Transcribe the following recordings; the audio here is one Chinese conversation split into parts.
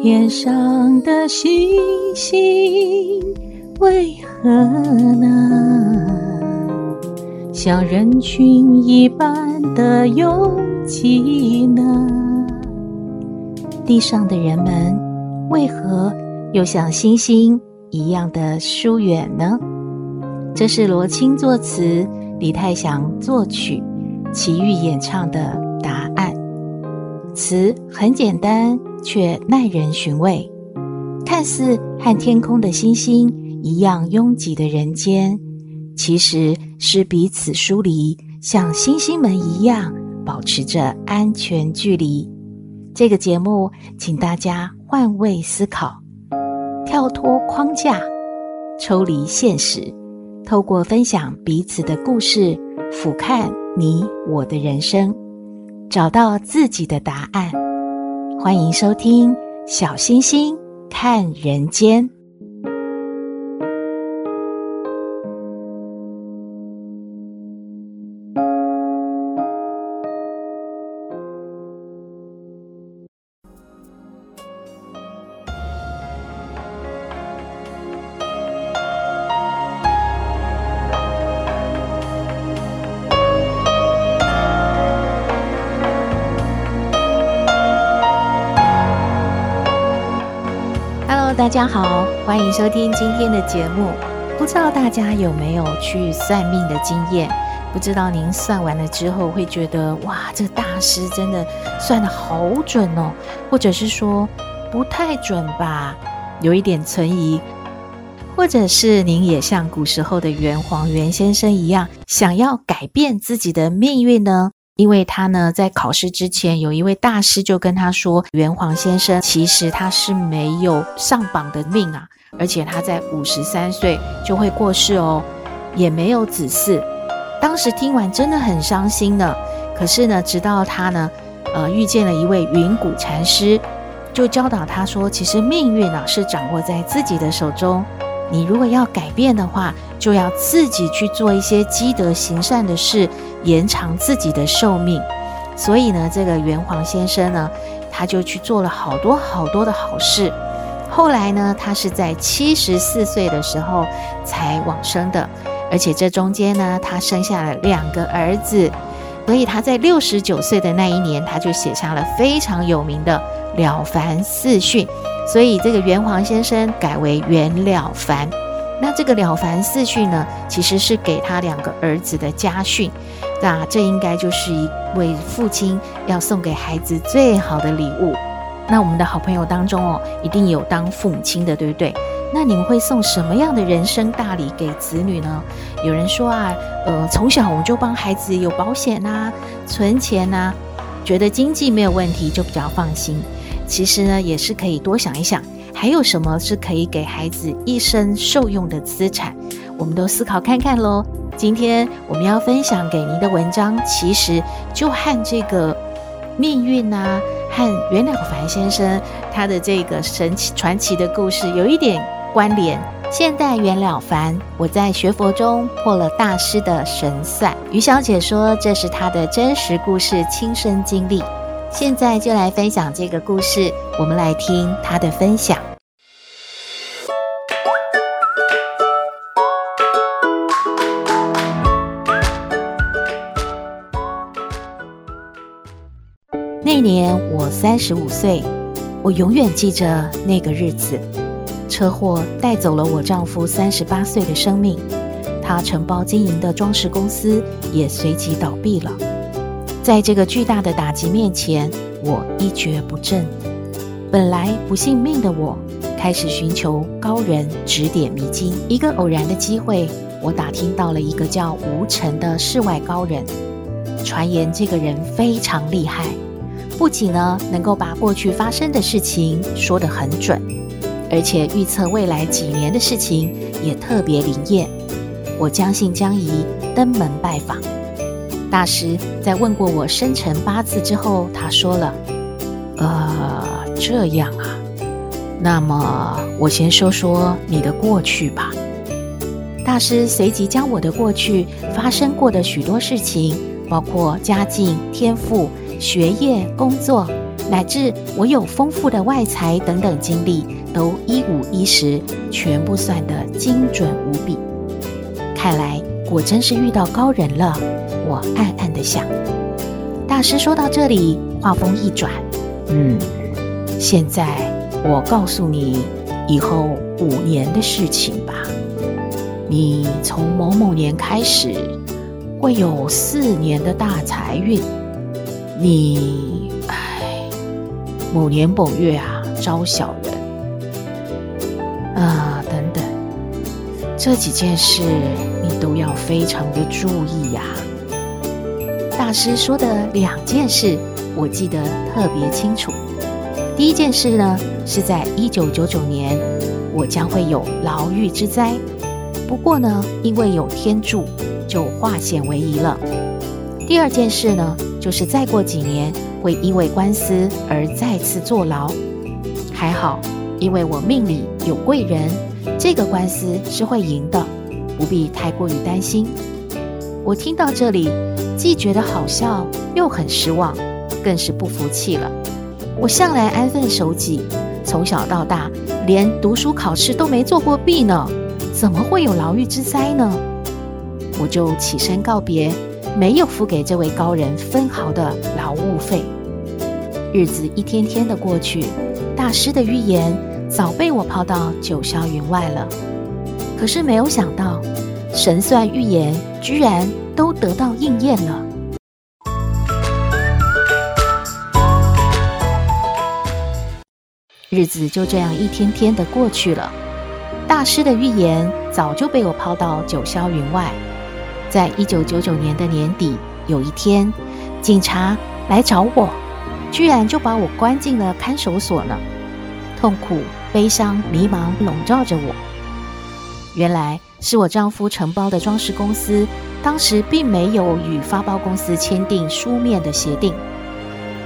天上的星星为何呢？像人群一般的拥挤呢？地上的人们为何又像星星一样的疏远呢？这是罗青作词，李泰祥作曲，齐豫演唱的答案。词很简单。却耐人寻味，看似和天空的星星一样拥挤的人间，其实是彼此疏离，像星星们一样保持着安全距离。这个节目，请大家换位思考，跳脱框架，抽离现实，透过分享彼此的故事，俯瞰你我的人生，找到自己的答案。欢迎收听《小星星看人间》。大家好，欢迎收听今天的节目。不知道大家有没有去算命的经验？不知道您算完了之后会觉得哇，这大师真的算得好准哦，或者是说不太准吧，有一点存疑，或者是您也像古时候的袁黄袁先生一样，想要改变自己的命运呢？因为他呢，在考试之前，有一位大师就跟他说：“元黄先生其实他是没有上榜的命啊，而且他在五十三岁就会过世哦，也没有子嗣。”当时听完真的很伤心呢。可是呢，直到他呢，呃，遇见了一位云谷禅师，就教导他说：“其实命运啊，是掌握在自己的手中。你如果要改变的话，就要自己去做一些积德行善的事。”延长自己的寿命，所以呢，这个袁黄先生呢，他就去做了好多好多的好事。后来呢，他是在七十四岁的时候才往生的，而且这中间呢，他生下了两个儿子，所以他在六十九岁的那一年，他就写下了非常有名的《了凡四训》，所以这个袁黄先生改为袁了凡。那这个《了凡四训》呢，其实是给他两个儿子的家训。那这应该就是一位父亲要送给孩子最好的礼物。那我们的好朋友当中哦，一定有当父母亲的，对不对？那你们会送什么样的人生大礼给子女呢？有人说啊，呃，从小我们就帮孩子有保险啊，存钱啊，觉得经济没有问题就比较放心。其实呢，也是可以多想一想。还有什么是可以给孩子一生受用的资产？我们都思考看看喽。今天我们要分享给您的文章，其实就和这个命运啊，和袁了凡先生他的这个神奇传奇的故事有一点关联。现代袁了凡，我在学佛中破了大师的神算。于小姐说，这是她的真实故事，亲身经历。现在就来分享这个故事，我们来听她的分享。那年我三十五岁，我永远记着那个日子。车祸带走了我丈夫三十八岁的生命，他承包经营的装饰公司也随即倒闭了。在这个巨大的打击面前，我一蹶不振。本来不信命的我，开始寻求高人指点迷津。一个偶然的机会，我打听到了一个叫吴承的世外高人，传言这个人非常厉害。不仅呢能够把过去发生的事情说得很准，而且预测未来几年的事情也特别灵验。我将信将疑，登门拜访大师。在问过我生辰八字之后，他说了：“呃，这样啊，那么我先说说你的过去吧。”大师随即将我的过去发生过的许多事情包括家境、天赋、学业、工作，乃至我有丰富的外财等等经历，都一五一十，全部算得精准无比。看来果真是遇到高人了，我暗暗的想。大师说到这里，话锋一转，嗯，现在我告诉你以后五年的事情吧。你从某某年开始，会有四年的大财运。你，哎，某年某月啊，招小人。啊，等等，这几件事你都要非常的注意呀。大师说的两件事，我记得特别清楚。第一件事呢，是在一九九九年，我将会有牢狱之灾。不过呢，因为有天助，就化险为夷了。第二件事呢，就是再过几年会因为官司而再次坐牢。还好，因为我命里有贵人，这个官司是会赢的，不必太过于担心。我听到这里，既觉得好笑，又很失望，更是不服气了。我向来安分守己，从小到大连读书考试都没做过弊呢。怎么会有牢狱之灾呢？我就起身告别，没有付给这位高人分毫的劳务费。日子一天天的过去，大师的预言早被我抛到九霄云外了。可是没有想到，神算预言居然都得到应验了。日子就这样一天天的过去了。大师的预言早就被我抛到九霄云外。在一九九九年的年底，有一天，警察来找我，居然就把我关进了看守所呢。痛苦、悲伤、迷茫笼罩着我。原来是我丈夫承包的装饰公司，当时并没有与发包公司签订书面的协定，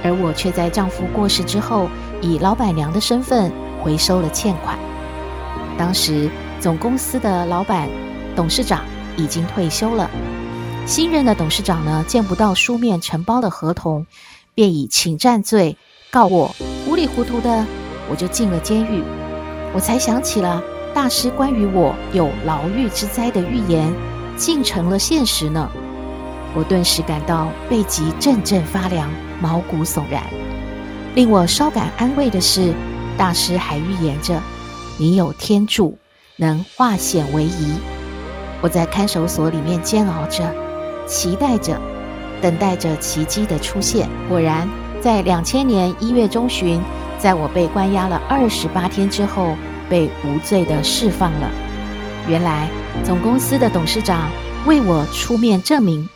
而我却在丈夫过世之后，以老板娘的身份回收了欠款。当时总公司的老板、董事长已经退休了，新任的董事长呢，见不到书面承包的合同，便以侵占罪告我，糊里糊涂的我就进了监狱。我才想起了大师关于我有牢狱之灾的预言，竟成了现实呢。我顿时感到背脊阵阵发凉，毛骨悚然。令我稍感安慰的是，大师还预言着。你有天助，能化险为夷。我在看守所里面煎熬着，期待着，等待着奇迹的出现。果然，在两千年一月中旬，在我被关押了二十八天之后，被无罪的释放了。原来，总公司的董事长为我出面证明，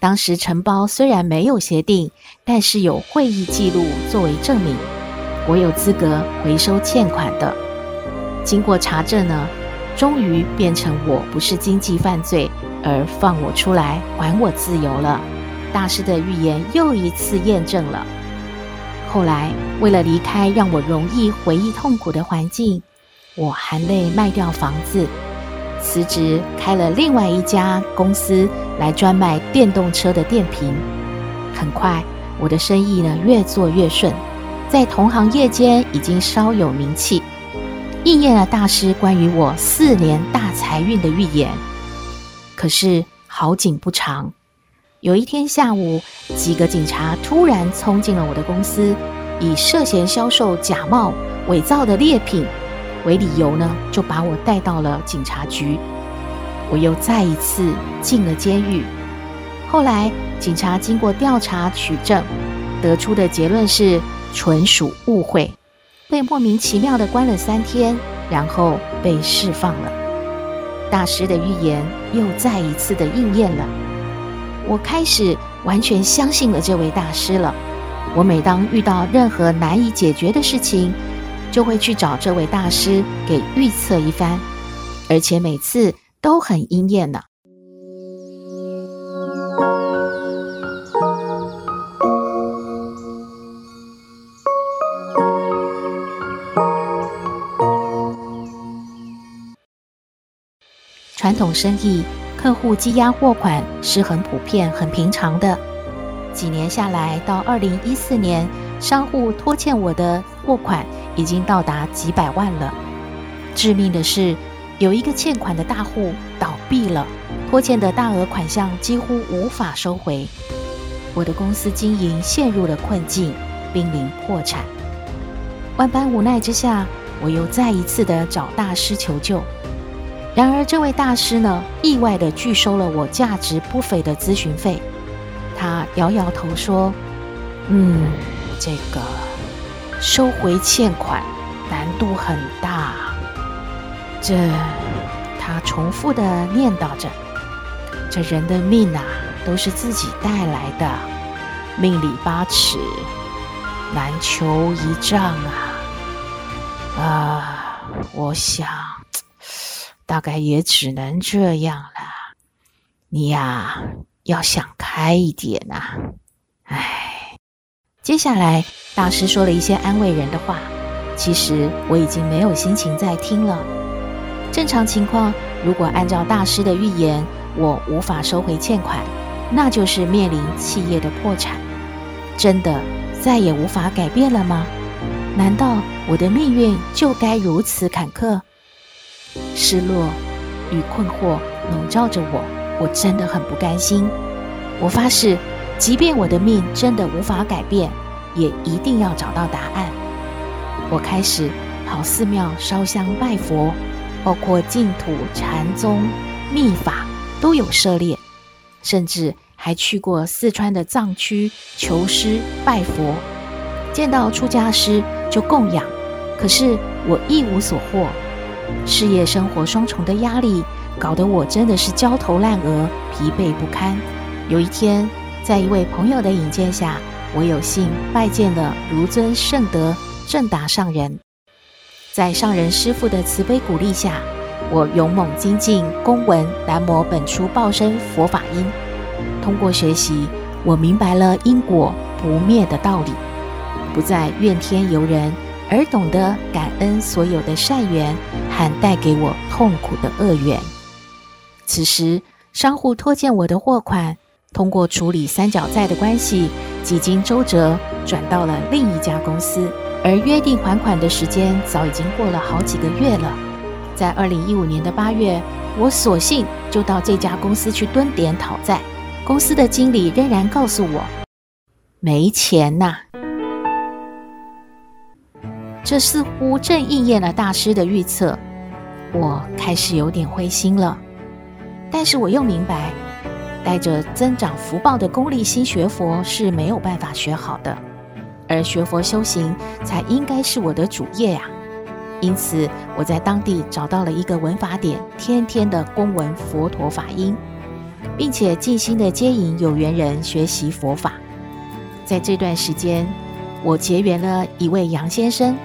当时承包虽然没有协定，但是有会议记录作为证明，我有资格回收欠款的。经过查证呢，终于变成我不是经济犯罪，而放我出来，还我自由了。大师的预言又一次验证了。后来为了离开让我容易回忆痛苦的环境，我含泪卖掉房子，辞职开了另外一家公司来专卖电动车的电瓶。很快，我的生意呢越做越顺，在同行业间已经稍有名气。应验了大师关于我四年大财运的预言。可是好景不长，有一天下午，几个警察突然冲进了我的公司，以涉嫌销售假冒、伪造的劣品为理由呢，就把我带到了警察局。我又再一次进了监狱。后来警察经过调查取证，得出的结论是纯属误会。被莫名其妙的关了三天，然后被释放了。大师的预言又再一次的应验了。我开始完全相信了这位大师了。我每当遇到任何难以解决的事情，就会去找这位大师给预测一番，而且每次都很应验呢。传统生意客户积压货款是很普遍、很平常的。几年下来，到二零一四年，商户拖欠我的货款已经到达几百万了。致命的是，有一个欠款的大户倒闭了，拖欠的大额款项几乎无法收回。我的公司经营陷入了困境，濒临破产。万般无奈之下，我又再一次的找大师求救。然而，这位大师呢，意外的拒收了我价值不菲的咨询费。他摇摇头说：“嗯，这个收回欠款难度很大。”这，他重复的念叨着：“这人的命啊。”都是自己带来的，命里八尺，难求一丈啊！啊，我想，大概也只能这样了。你呀，要想开一点呐！唉，接下来大师说了一些安慰人的话，其实我已经没有心情再听了。正常情况，如果按照大师的预言，我无法收回欠款。那就是面临企业的破产，真的再也无法改变了吗？难道我的命运就该如此坎坷？失落与困惑笼罩着我，我真的很不甘心。我发誓，即便我的命真的无法改变，也一定要找到答案。我开始跑寺庙烧香拜佛，包括净土、禅宗、密法都有涉猎。甚至还去过四川的藏区求师拜佛，见到出家师就供养，可是我一无所获。事业生活双重的压力，搞得我真的是焦头烂额、疲惫不堪。有一天，在一位朋友的引荐下，我有幸拜见了如尊圣德正达上人。在上人师父的慈悲鼓励下，我勇猛精进，攻闻南无本初报身佛法音。通过学习，我明白了因果不灭的道理，不再怨天尤人，而懂得感恩所有的善缘和带给我痛苦的恶缘。此时，商户拖欠我的货款，通过处理三角债的关系，几经周折转到了另一家公司，而约定还款的时间早已经过了好几个月了。在二零一五年的八月，我索性就到这家公司去蹲点讨债。公司的经理仍然告诉我没钱呐，这似乎正应验了大师的预测。我开始有点灰心了，但是我又明白，带着增长福报的功利心学佛是没有办法学好的，而学佛修行才应该是我的主业呀。因此，我在当地找到了一个文法点，天天的恭闻佛陀法音，并且尽心的接引有缘人学习佛法。在这段时间，我结缘了一位杨先生，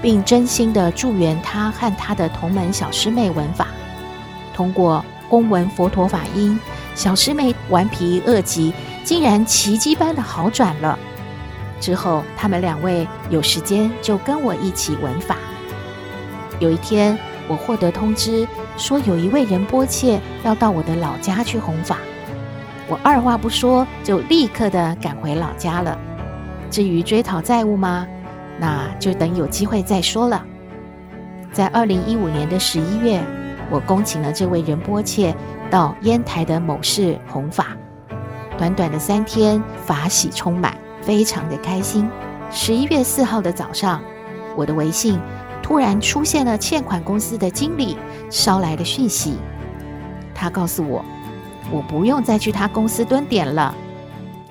并真心的祝愿他和他的同门小师妹闻法。通过恭闻佛陀法音，小师妹顽皮恶疾竟然奇迹般的好转了。之后，他们两位有时间就跟我一起闻法。有一天，我获得通知，说有一位仁波切要到我的老家去弘法。我二话不说，就立刻的赶回老家了。至于追讨债务吗？那就等有机会再说了。在二零一五年的十一月，我恭请了这位仁波切到烟台的某市弘法。短短的三天，法喜充满，非常的开心。十一月四号的早上，我的微信。突然出现了欠款公司的经理捎来的讯息，他告诉我，我不用再去他公司蹲点了，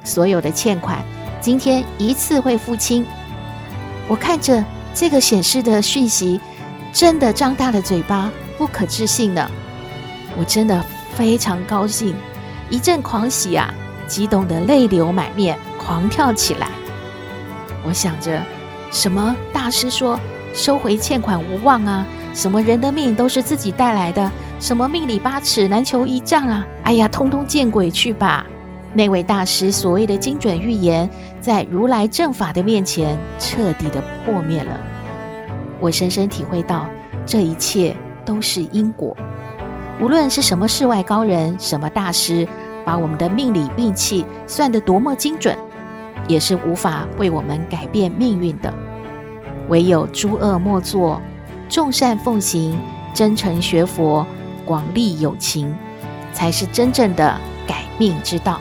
所有的欠款今天一次会付清。我看着这个显示的讯息，真的张大了嘴巴，不可置信呢。我真的非常高兴，一阵狂喜啊，激动得泪流满面，狂跳起来。我想着，什么大师说？收回欠款无望啊！什么人的命都是自己带来的？什么命里八尺难求一丈啊！哎呀，通通见鬼去吧！那位大师所谓的精准预言，在如来正法的面前彻底的破灭了。我深深体会到，这一切都是因果。无论是什么世外高人、什么大师，把我们的命理运气算得多么精准，也是无法为我们改变命运的。唯有诸恶莫作，众善奉行，真诚学佛，广利有情，才是真正的改命之道。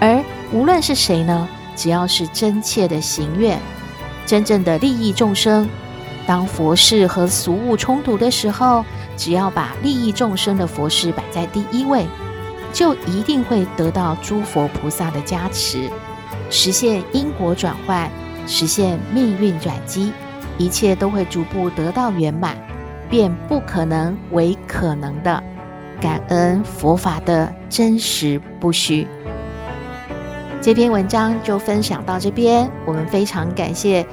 而无论是谁呢，只要是真切的行愿，真正的利益众生，当佛事和俗务冲突的时候，只要把利益众生的佛事摆在第一位，就一定会得到诸佛菩萨的加持，实现因果转换，实现命运转机，一切都会逐步得到圆满，变不可能为可能的。感恩佛法的真实不虚。这篇文章就分享到这边，我们非常感谢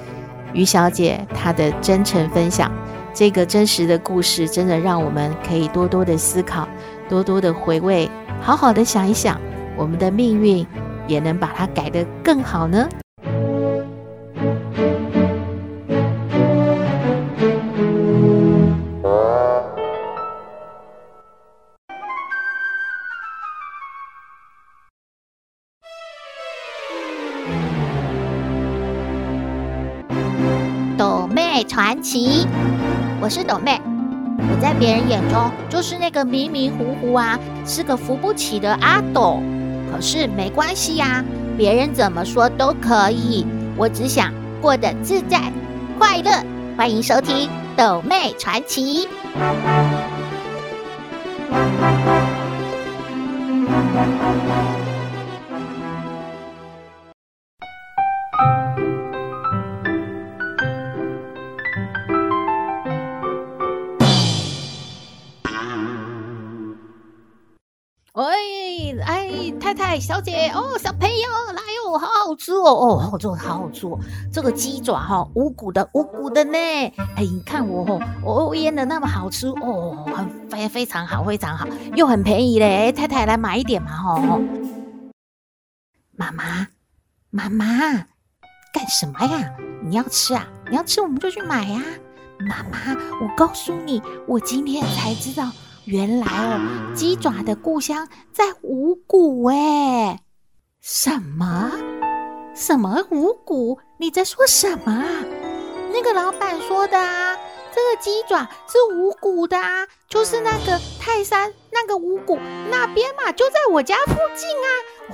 于小姐她的真诚分享。这个真实的故事，真的让我们可以多多的思考，多多的回味，好好的想一想，我们的命运也能把它改得更好呢。是斗妹，我在别人眼中就是那个迷迷糊糊啊，是个扶不起的阿斗。可是没关系呀，别人怎么说都可以，我只想过得自在快乐。欢迎收听《斗妹传奇》。小姐哦，小朋友来哦，好好吃哦哦，哦，这个好好吃哦，这个鸡爪哈、哦，无骨的无骨的呢，哎，你看我哦，我腌的那么好吃哦，很非非常好非常好，又很便宜嘞，太太来买一点嘛哈、哦。妈妈，妈妈，干什么呀？你要吃啊？你要吃我们就去买呀、啊。妈妈，我告诉你，我今天才知道。原来哦，鸡爪的故乡在五谷哎！什么？什么五谷？你在说什么啊？那个老板说的啊，这个鸡爪是五谷的啊，就是那个泰山那个五谷那边嘛，就在我家附近啊。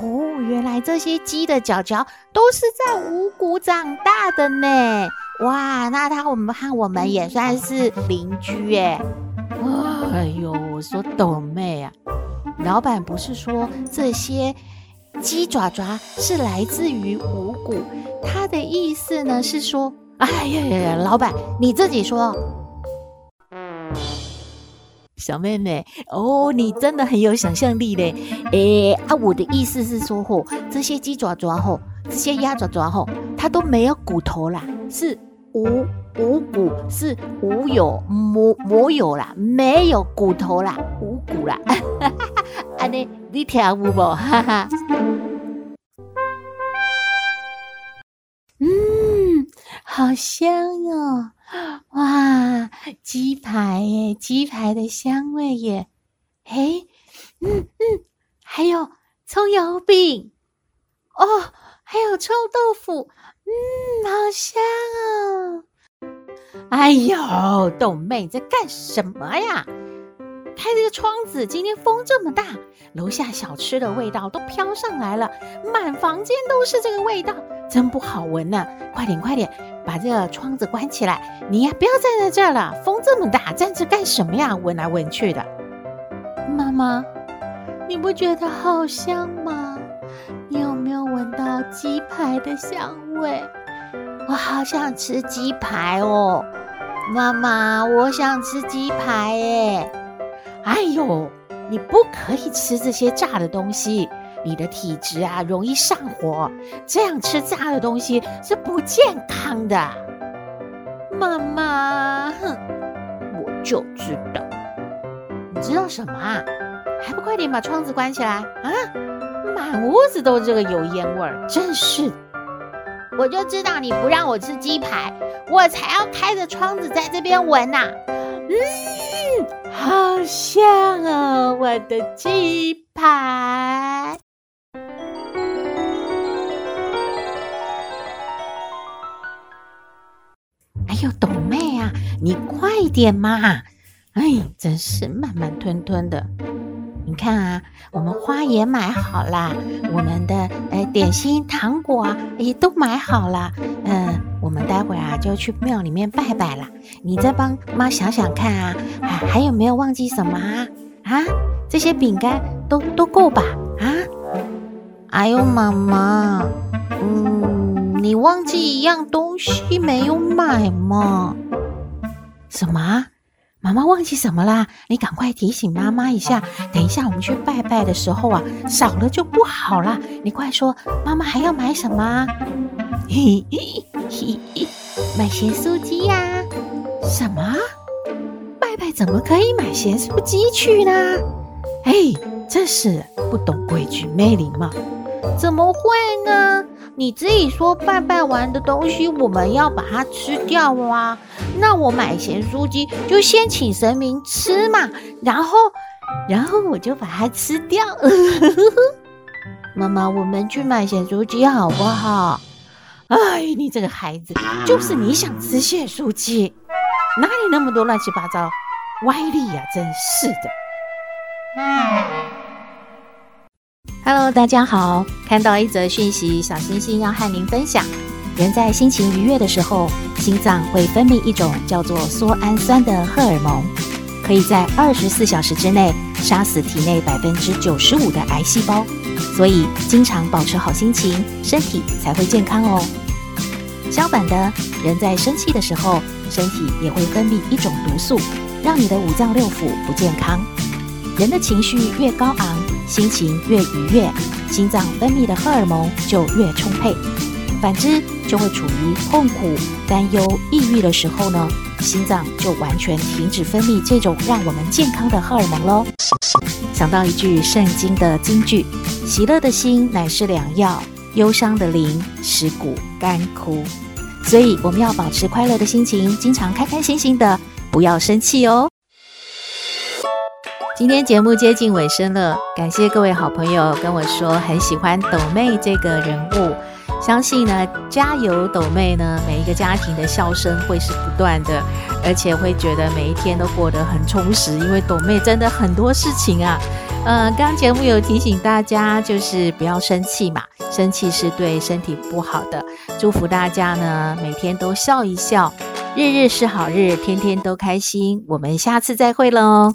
哦，原来这些鸡的脚脚都是在五谷长大的呢。哇，那他我们和我们也算是邻居哎。哎呦，我说斗妹啊，老板不是说这些鸡爪爪是来自于五谷，他的意思呢是说，哎呀呀呀，老板你自己说。小妹妹哦，你真的很有想象力嘞。哎啊，我的意思是说吼，这些鸡爪爪吼，这些鸭爪爪吼，它都没有骨头啦，是。无无骨是无有没没有啦，没有骨头啦，无骨啦。安尼你听有无？哈哈。嗯，好香哦！哇，鸡排耶，鸡排的香味耶。诶，嗯嗯，还有葱油饼哦，还有臭豆腐。嗯，好香哦！哎呦，豆妹你在干什么呀？开这个窗子，今天风这么大，楼下小吃的味道都飘上来了，满房间都是这个味道，真不好闻呢！快点，快点，把这个窗子关起来！你呀，不要站在这儿了，风这么大，站着干什么呀？闻来闻去的。妈妈，你不觉得好香吗？你有没有闻到鸡排的香味？我好想吃鸡排哦，妈妈，我想吃鸡排耶！哎呦，你不可以吃这些炸的东西，你的体质啊容易上火，这样吃炸的东西是不健康的。妈妈，哼，我就知道，你知道什么啊？还不快点把窗子关起来啊！满屋子都这个油烟味儿，真是！我就知道你不让我吃鸡排，我才要开着窗子在这边闻呐。嗯，好香哦，我的鸡排。哎呦，董妹啊，你快点嘛！哎，真是慢慢吞吞的。看啊，我们花也买好啦，我们的呃点心、糖果啊也都买好了。嗯、我们待会啊就去庙里面拜拜了。你再帮妈想想看啊，还还有没有忘记什么啊？啊，这些饼干都都够吧？啊？哎呦，妈妈，嗯，你忘记一样东西没有买吗？什么？妈妈忘记什么啦？你赶快提醒妈妈一下。等一下我们去拜拜的时候啊，少了就不好啦。你快说，妈妈还要买什么？嘿嘿嘿嘿，买咸酥鸡呀？什么？拜拜怎么可以买咸酥鸡去呢？哎，真是不懂规矩，没礼貌。怎么会呢？你自己说拜拜完的东西我们要把它吃掉啊！那我买咸酥鸡就先请神明吃嘛，然后，然后我就把它吃掉。妈妈，我们去买咸酥鸡好不好？哎，你这个孩子，就是你想吃咸酥鸡，哪里那么多乱七八糟歪理呀？真是的。嗯 Hello，大家好！看到一则讯息，小星星要和您分享：人在心情愉悦的时候，心脏会分泌一种叫做缩氨酸的荷尔蒙，可以在二十四小时之内杀死体内百分之九十五的癌细胞。所以，经常保持好心情，身体才会健康哦。相反的，人在生气的时候，身体也会分泌一种毒素，让你的五脏六腑不健康。人的情绪越高昂，心情越愉悦，心脏分泌的荷尔蒙就越充沛。反之，就会处于痛苦、担忧、抑郁的时候呢，心脏就完全停止分泌这种让我们健康的荷尔蒙喽。想到一句圣经的金句：“喜乐的心乃是良药，忧伤的灵使骨干枯。”所以，我们要保持快乐的心情，经常开开心心的，不要生气哦。今天节目接近尾声了，感谢各位好朋友跟我说很喜欢斗妹这个人物，相信呢，加油斗妹呢，每一个家庭的笑声会是不断的，而且会觉得每一天都过得很充实，因为斗妹真的很多事情啊。呃，刚节目有提醒大家，就是不要生气嘛，生气是对身体不好的。祝福大家呢，每天都笑一笑，日日是好日，天天都开心。我们下次再会喽。